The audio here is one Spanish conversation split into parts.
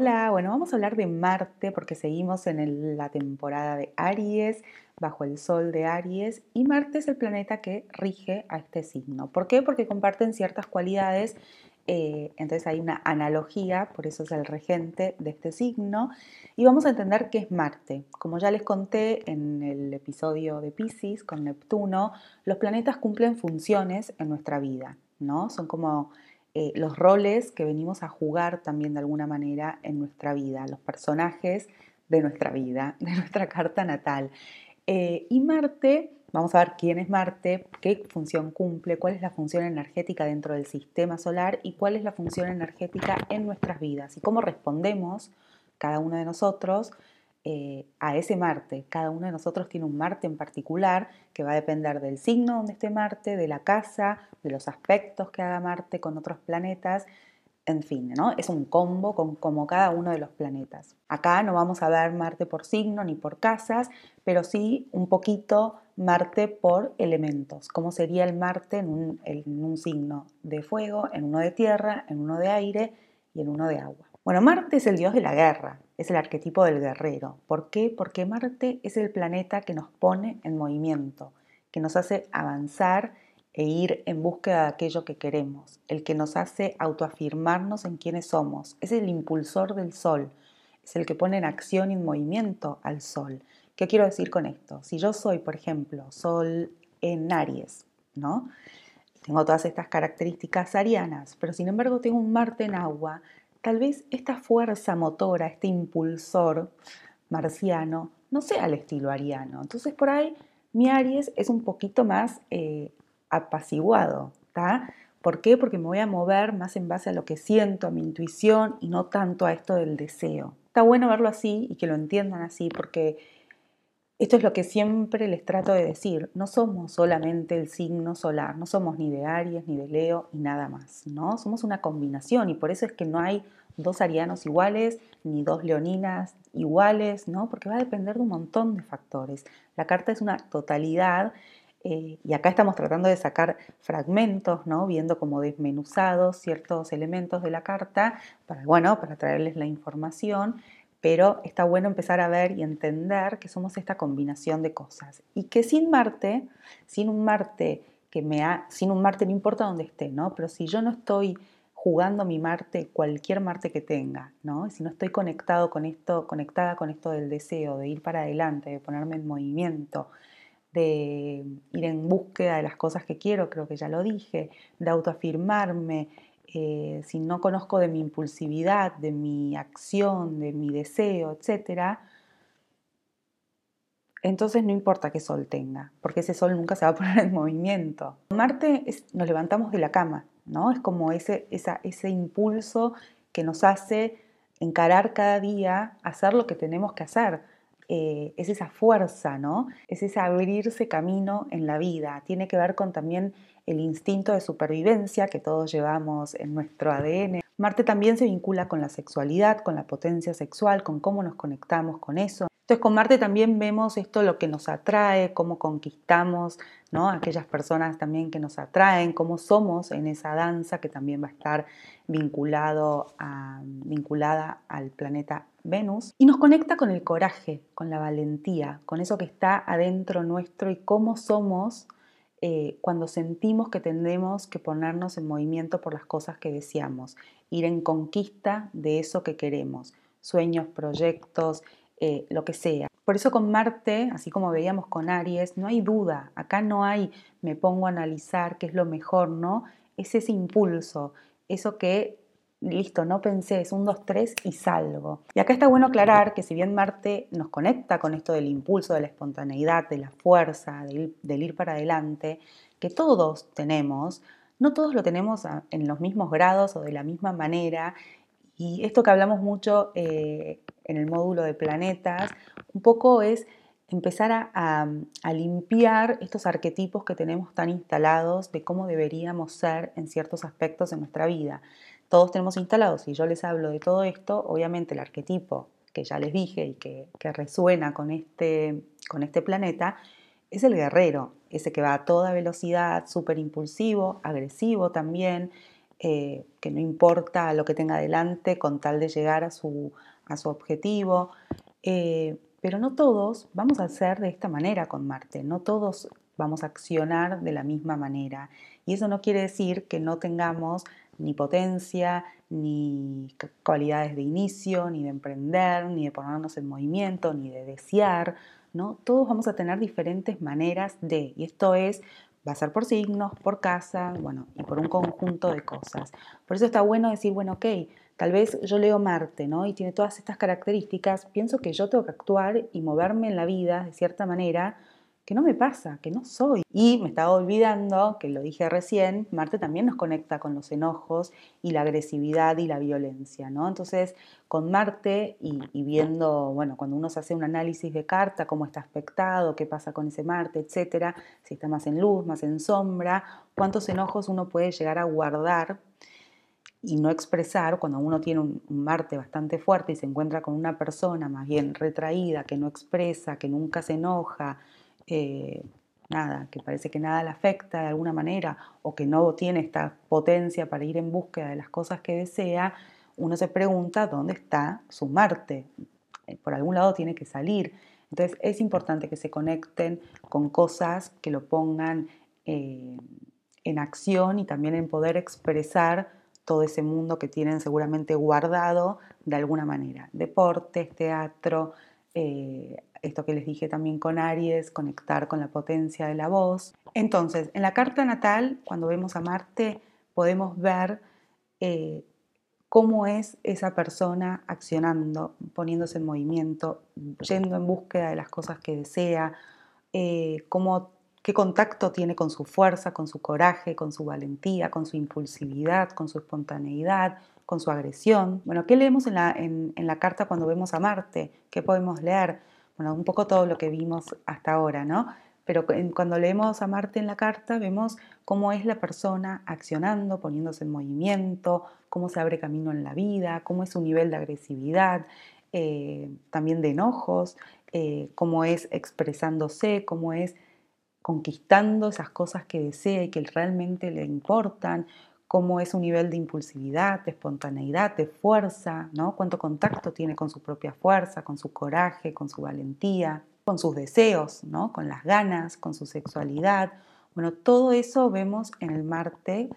Hola, bueno, vamos a hablar de Marte porque seguimos en la temporada de Aries, bajo el Sol de Aries, y Marte es el planeta que rige a este signo. ¿Por qué? Porque comparten ciertas cualidades, eh, entonces hay una analogía, por eso es el regente de este signo, y vamos a entender qué es Marte. Como ya les conté en el episodio de Pisces con Neptuno, los planetas cumplen funciones en nuestra vida, ¿no? Son como eh, los roles que venimos a jugar también de alguna manera en nuestra vida, los personajes de nuestra vida, de nuestra carta natal. Eh, y Marte, vamos a ver quién es Marte, qué función cumple, cuál es la función energética dentro del sistema solar y cuál es la función energética en nuestras vidas y cómo respondemos cada uno de nosotros eh, a ese Marte. Cada uno de nosotros tiene un Marte en particular que va a depender del signo donde esté Marte, de la casa, de los aspectos que haga Marte con otros planetas. En fin, ¿no? Es un combo con como cada uno de los planetas. Acá no vamos a ver Marte por signo ni por casas, pero sí un poquito Marte por elementos. ¿Cómo sería el Marte en un, en un signo de fuego, en uno de tierra, en uno de aire y en uno de agua? Bueno, Marte es el dios de la guerra, es el arquetipo del guerrero. ¿Por qué? Porque Marte es el planeta que nos pone en movimiento, que nos hace avanzar e ir en búsqueda de aquello que queremos, el que nos hace autoafirmarnos en quienes somos, es el impulsor del sol, es el que pone en acción y en movimiento al sol. ¿Qué quiero decir con esto? Si yo soy, por ejemplo, sol en Aries, ¿no? Tengo todas estas características arianas, pero sin embargo tengo un Marte en agua, tal vez esta fuerza motora, este impulsor marciano, no sea el estilo ariano. Entonces por ahí mi Aries es un poquito más eh, apaciguado, ¿está? ¿Por qué? Porque me voy a mover más en base a lo que siento, a mi intuición y no tanto a esto del deseo. Está bueno verlo así y que lo entiendan así porque esto es lo que siempre les trato de decir, no somos solamente el signo solar, no somos ni de Aries ni de Leo y nada más, ¿no? Somos una combinación y por eso es que no hay dos arianos iguales ni dos leoninas iguales, ¿no? Porque va a depender de un montón de factores. La carta es una totalidad eh, y acá estamos tratando de sacar fragmentos, ¿no? Viendo como desmenuzados ciertos elementos de la carta para, bueno, para traerles la información pero está bueno empezar a ver y entender que somos esta combinación de cosas y que sin Marte, sin un Marte que me ha, sin un Marte no importa dónde esté, ¿no? Pero si yo no estoy jugando mi Marte, cualquier Marte que tenga, ¿no? Si no estoy conectado con esto, conectada con esto del deseo, de ir para adelante, de ponerme en movimiento, de ir en búsqueda de las cosas que quiero, creo que ya lo dije, de autoafirmarme, eh, si no conozco de mi impulsividad, de mi acción, de mi deseo, etc., entonces no importa qué sol tenga, porque ese sol nunca se va a poner en movimiento. Marte nos levantamos de la cama, ¿no? Es como ese, ese impulso que nos hace encarar cada día, hacer lo que tenemos que hacer. Eh, es esa fuerza, ¿no? Es ese abrirse camino en la vida. Tiene que ver con también el instinto de supervivencia que todos llevamos en nuestro ADN. Marte también se vincula con la sexualidad, con la potencia sexual, con cómo nos conectamos con eso. Entonces con Marte también vemos esto, lo que nos atrae, cómo conquistamos, ¿no? Aquellas personas también que nos atraen, cómo somos en esa danza que también va a estar vinculado vinculada al planeta Venus. Y nos conecta con el coraje, con la valentía, con eso que está adentro nuestro y cómo somos eh, cuando sentimos que tenemos que ponernos en movimiento por las cosas que deseamos, ir en conquista de eso que queremos, sueños, proyectos, eh, lo que sea. Por eso con Marte, así como veíamos con Aries, no hay duda, acá no hay me pongo a analizar qué es lo mejor, ¿no? Es ese impulso, eso que listo, no pensé, es un 2, 3 y salgo. Y acá está bueno aclarar que si bien Marte nos conecta con esto del impulso, de la espontaneidad, de la fuerza, del, ir para adelante, que todos tenemos, no todos lo tenemos en los mismos grados o de la misma manera. Y esto que hablamos mucho eh, en el módulo de planetas, un poco es empezar a, limpiar estos arquetipos que tenemos tan instalados de cómo deberíamos ser en ciertos aspectos de nuestra vida. Todos tenemos instalados, si yo les hablo de todo esto, obviamente el arquetipo que ya les dije y que, resuena con este, con este planeta, es el guerrero, ese que va a toda velocidad, súper impulsivo, agresivo también, eh, que no importa lo que tenga adelante con tal de llegar a su, a su objetivo. Eh, pero no todos vamos a hacer de esta manera con Marte, no todos vamos a accionar de la misma manera. Y eso no quiere decir que no tengamos ni potencia, ni cualidades de inicio, ni de emprender, ni de ponernos en movimiento, ni de desear, ¿no? Todos vamos a tener diferentes maneras de, y esto es, va a ser por signos, por casa, bueno, y por un conjunto de cosas. Por eso está bueno decir, bueno, ok, tal vez yo leo Marte, ¿no? Y tiene todas estas características, pienso que yo tengo que actuar y moverme en la vida de cierta manera que no me pasa, que no soy. Y me estaba olvidando, que lo dije recién, Marte también nos conecta con los enojos y la agresividad y la violencia, ¿no? Entonces, con Marte y, viendo, bueno, cuando uno se hace un análisis de carta, cómo está aspectado, qué pasa con ese Marte, etcétera, si está más en luz, más en sombra, cuántos enojos uno puede llegar a guardar y no expresar, cuando uno tiene un, Marte bastante fuerte y se encuentra con una persona más bien retraída, que no expresa, que nunca se enoja, eh, nada, que parece que nada le afecta de alguna manera o que no tiene esta potencia para ir en búsqueda de las cosas que desea, uno se pregunta dónde está su Marte. Eh, por algún lado tiene que salir. Entonces es importante que se conecten con cosas que lo pongan eh, en acción y también en poder expresar todo ese mundo que tienen seguramente guardado de alguna manera. Deportes, teatro, esto que les dije también con Aries, conectar con la potencia de la voz. Entonces, en la carta natal, cuando vemos a Marte, podemos ver eh, cómo es esa persona accionando, poniéndose en movimiento, yendo en búsqueda de las cosas que desea, eh, qué contacto tiene con su fuerza, con su coraje, con su valentía, con su impulsividad, con su espontaneidad, con su agresión. Bueno, ¿qué leemos en la, en la carta cuando vemos a Marte? ¿Qué podemos leer? bueno, un poco todo lo que vimos hasta ahora, ¿no? Pero cuando leemos a Marte en la carta vemos cómo es la persona accionando, poniéndose en movimiento, cómo se abre camino en la vida, cómo es su nivel de agresividad, eh, también de enojos, eh, cómo es expresándose, cómo es conquistando esas cosas que desea y que realmente le importan, cómo es su nivel de impulsividad, de espontaneidad, de fuerza, ¿no? Cuánto contacto tiene con su propia fuerza, con su coraje, con su valentía, con sus deseos, ¿no? Con las ganas, con su sexualidad. Bueno, todo eso vemos en el Marte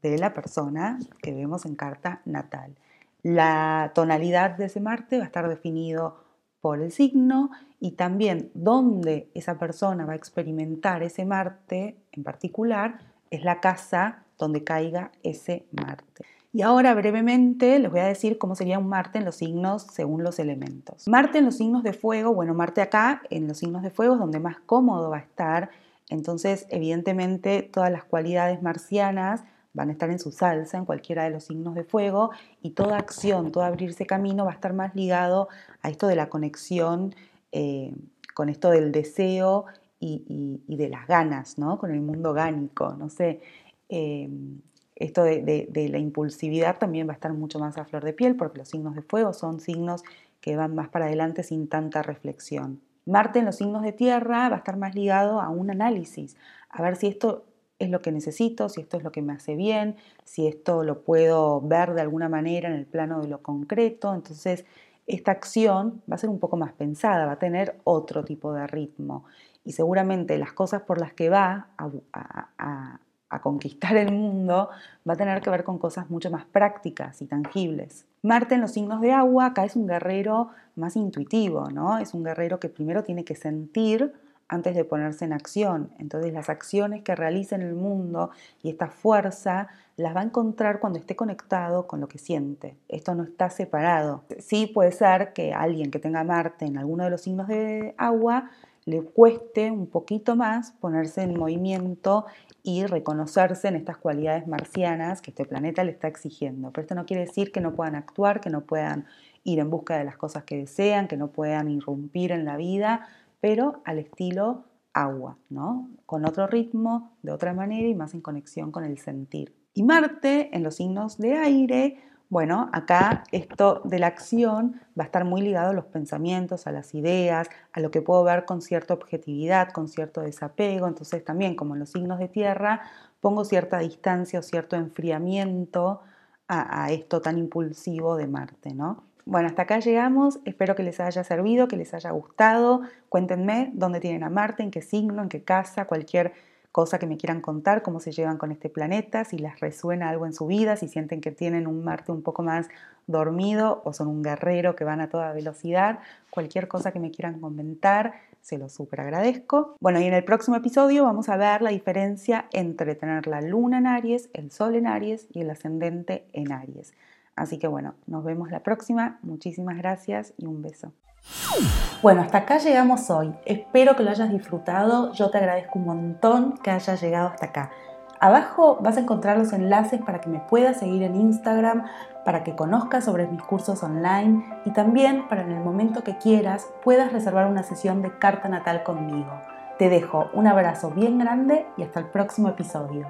de la persona que vemos en carta natal. La tonalidad de ese Marte va a estar definido por el signo y también dónde esa persona va a experimentar ese Marte en particular es la casa donde caiga ese Marte. Y ahora brevemente les voy a decir cómo sería un Marte en los signos según los elementos. Marte en los signos de fuego, bueno, Marte acá en los signos de fuego es donde más cómodo va a estar. Entonces, evidentemente, todas las cualidades marcianas van a estar en su salsa en cualquiera de los signos de fuego y toda acción, todo abrirse camino va a estar más ligado a esto de la conexión eh, con esto del deseo y, de las ganas, ¿no? Con el mundo gánico, no sé. Em, esto de, la impulsividad también va a estar mucho más a flor de piel porque los signos de fuego son signos que van más para adelante sin tanta reflexión. Marte en los signos de tierra va a estar más ligado a un análisis, a ver si esto es lo que necesito, si esto es lo que me hace bien, si esto lo puedo ver de alguna manera en el plano de lo concreto. Entonces, esta acción va a ser un poco más pensada, va a tener otro tipo de ritmo. Y seguramente las cosas por las que va a, conquistar el mundo va a tener que ver con cosas mucho más prácticas y tangibles. Marte en los signos de agua, acá es un guerrero más intuitivo, ¿no? Es un guerrero que primero tiene que sentir antes de ponerse en acción. Entonces las acciones que realiza en el mundo y esta fuerza las va a encontrar cuando esté conectado con lo que siente. Esto no está separado. Sí puede ser que alguien que tenga Marte en alguno de los signos de agua le cueste un poquito más ponerse en movimiento y reconocerse en estas cualidades marcianas que este planeta le está exigiendo. Pero esto no quiere decir que no puedan actuar, que no puedan ir en busca de las cosas que desean, que no puedan irrumpir en la vida, pero al estilo agua, ¿no? Con otro ritmo, de otra manera y más en conexión con el sentir. Y Marte en los signos de aire, bueno, acá esto de la acción va a estar muy ligado a los pensamientos, a las ideas, a lo que puedo ver con cierta objetividad, con cierto desapego. Entonces también como en los signos de tierra pongo cierta distancia o cierto enfriamiento a, a esto tan impulsivo de Marte, ¿no? Bueno, hasta acá llegamos. Espero que les haya servido, que les haya gustado. Cuéntenme dónde tienen a Marte, en qué signo, en qué casa, cualquier cosa que me quieran contar, cómo se llevan con este planeta, si les resuena algo en su vida, si sienten que tienen un Marte un poco más dormido o son un guerrero que van a toda velocidad, cualquier cosa que me quieran comentar, se lo súper agradezco. Bueno, y en el próximo episodio vamos a ver la diferencia entre tener la luna en Aries, el sol en Aries y el ascendente en Aries. Así que bueno, nos vemos la próxima. Muchísimas gracias y un beso. Bueno, hasta acá llegamos hoy. Espero que lo hayas disfrutado. Yo te agradezco un montón que hayas llegado hasta acá. Abajo vas a encontrar los enlaces para que me puedas seguir en Instagram, para que conozcas sobre mis cursos online y también para en el momento que quieras puedas reservar una sesión de carta natal conmigo. Te dejo un abrazo bien grande y hasta el próximo episodio.